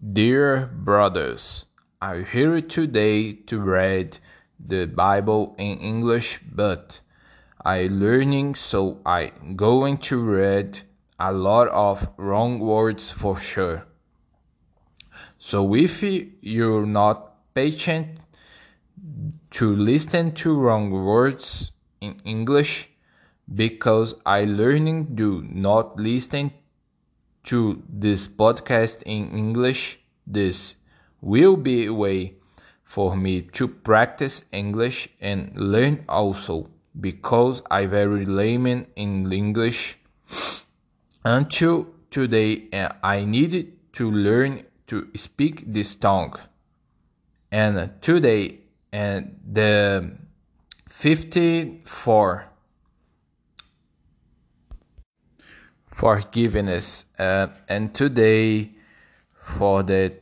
Dear brothers, I'm here today to read the Bible in English, but I learning so I going to read a lot of wrong words for sure. So if you're not patient to listen to wrong words in English because I learning do not listen to this podcast in English, this will be a way for me to practice English and learn also because I very layman in English. Until today, and I needed to learn to speak this tongue. And today, and the 54 forgiveness. Uh, and today, for the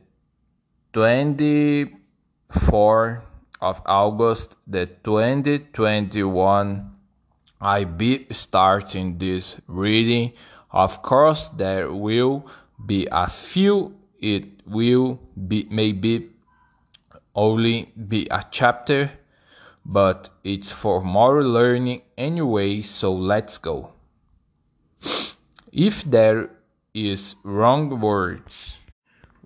24th of August, the 2021, I be starting this reading. Of course, there will be a few. It will be maybe only be a chapter, but it's for more learning anyway. So let's go. If there is wrong words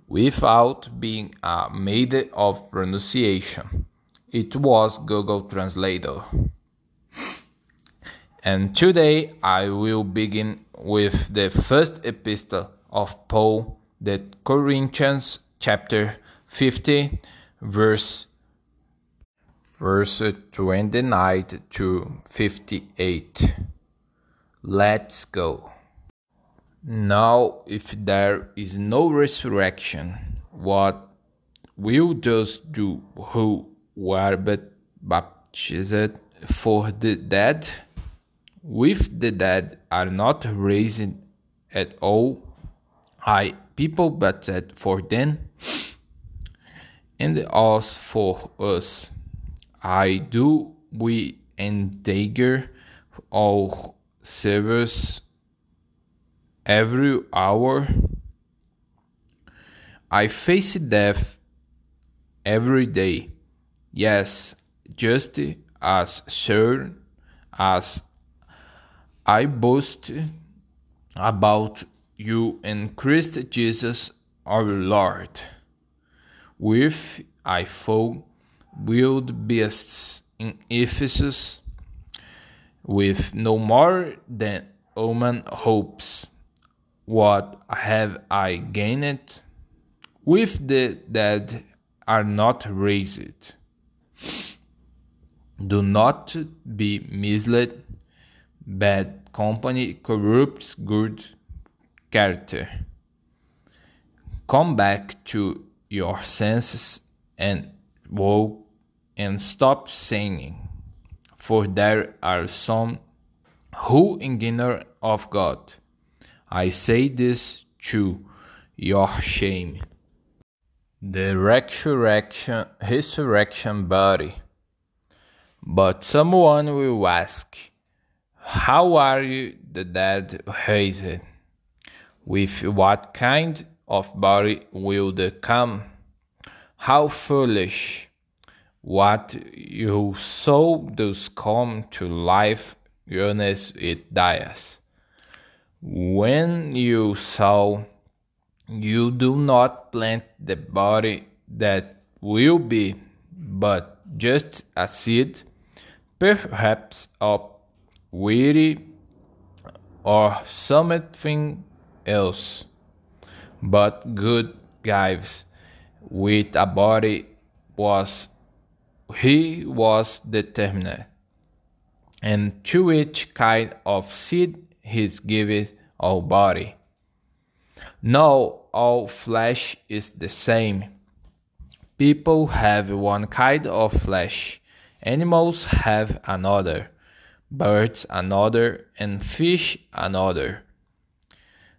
without being uh, a maid of pronunciation, it was Google Translator. And today I will begin with the first epistle of Paul, the Corinthians chapter 50 verse verse 29 to 58. Let's go. Now, if there is no resurrection, what will those do who were but baptized for the dead? If the dead are not raised at all, I people baptized for them, and as for us, I do we endanger all service every hour. I face death every day. Yes, just as sure as I boast about you in Christ Jesus our Lord. With I fall wild beasts in Ephesus, with no more than human hopes. What have I gained? With the dead are not raised. Do not be misled. Bad company corrupts good character. Come back to your senses and woke and stop singing, for there are some who ignore of God. I say this to your shame. The resurrection, resurrection body. But someone will ask, How are you the dead raised? With what kind of body will they come? How foolish! What you sow does come to life, unless it dies. When you sow, you do not plant the body that will be, but just a seed, perhaps a weedy or something else, but good gives with a body was he was determined, and to each kind of seed his giveth all body. No, all flesh is the same. People have one kind of flesh, animals have another, birds another, and fish another.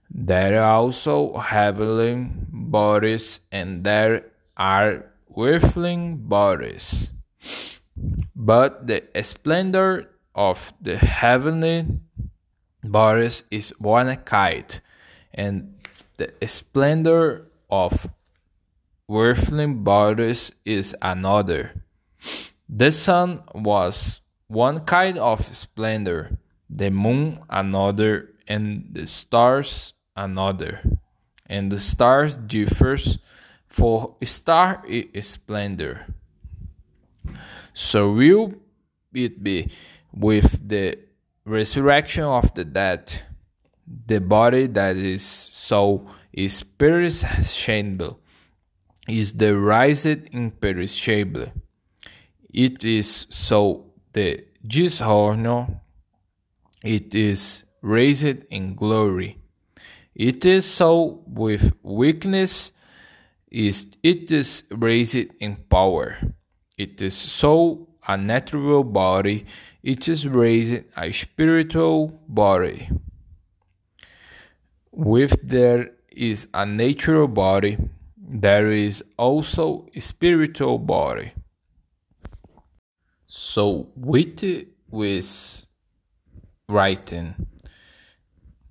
There are also heavenly bodies, and there are earthly bodies. But the splendor of the heavenly bodies is one kind, and the splendor of earthly Boris is another. The sun was one kind of splendor, the moon another, and the stars another. And the stars differs, for star is splendor. So will it be with the resurrection of the dead, the body that is so is perishable, is the raised imperishable. It is so the dishonor, it is raised in glory. It is so with weakness, is it is raised in power. It is so a natural body, it is raised a spiritual body. With there is a natural body, there is also a spiritual body. So with with writing,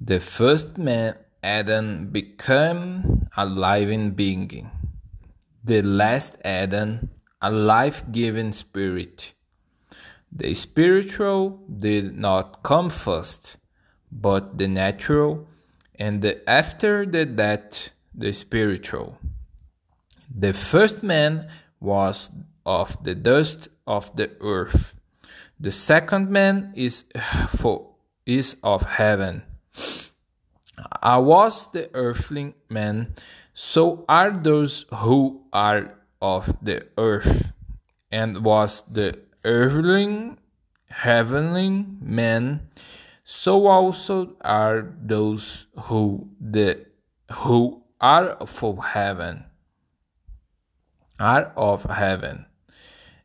the first man Adam became a living being. The last Adam a life-giving spirit. The spiritual did not come first, but the natural, and the after the death the spiritual. The first man was of the dust of the earth. The second man is for is of heaven. I was the earthling man, so are those who are of the earth, and was the earthling heavenly man, so also are those who the who are of heaven are of heaven.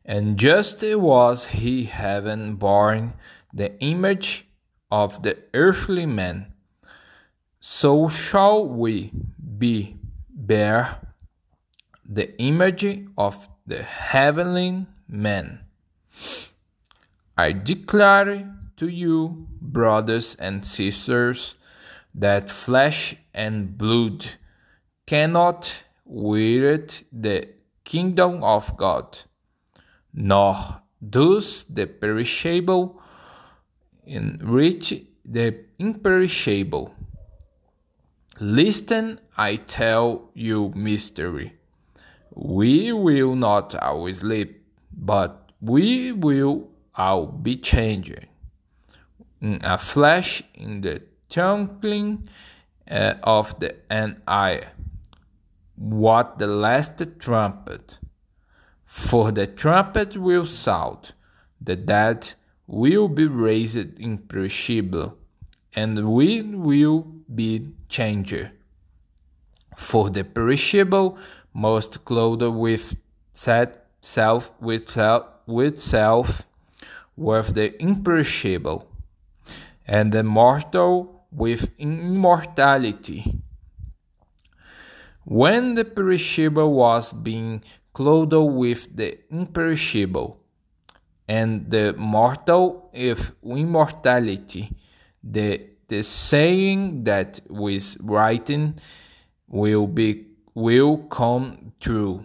And just was he heaven born the image of the earthly man, so shall we be bear the image of the heavenly man. I declare to you, brothers and sisters, that flesh and blood cannot inherit the kingdom of God, nor does the perishable enrich the imperishable. Listen, I tell you mystery. We will not always live, but we will all be changed in a flash, in the twinkling uh, of the an eye. What the last trumpet? For the trumpet will sound, the dead will be raised imperishable, and we will be changed. For the perishable must clothed with set self with self with self with the imperishable, and the mortal with immortality. When the perishable was being clothed with the imperishable, and the mortal with immortality, the, the saying that was written will be will come true.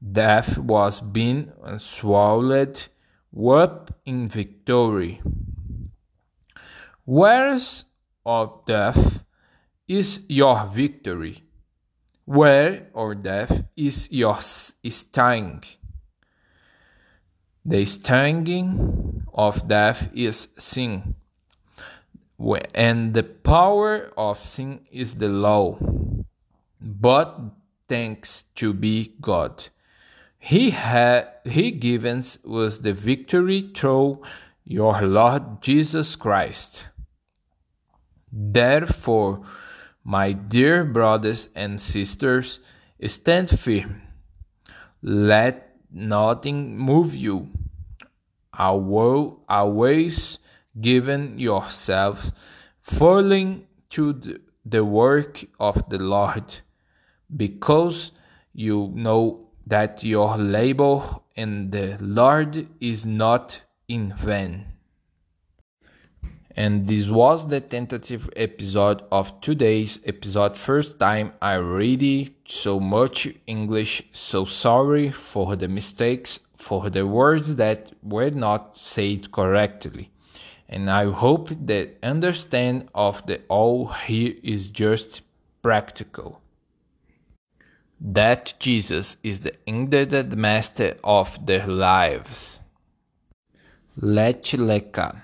Death was being swallowed up in victory. Where's of death is your victory? Where or death is your sting? The stinging of death is sin, and the power of sin is the law but thanks to be God. He had he gives us the victory through your Lord Jesus Christ. Therefore, my dear brothers and sisters, stand firm. Let nothing move you. Always giving yourselves fully to the work of the Lord because you know that your labor in the Lord is not in vain. And this was the tentative episode of today's episode. First time I read so much English, so sorry for the mistakes, for the words that were not said correctly. And I hope the understand of the all here is just practical. That Jesus is the indeed master of their lives. Let leka.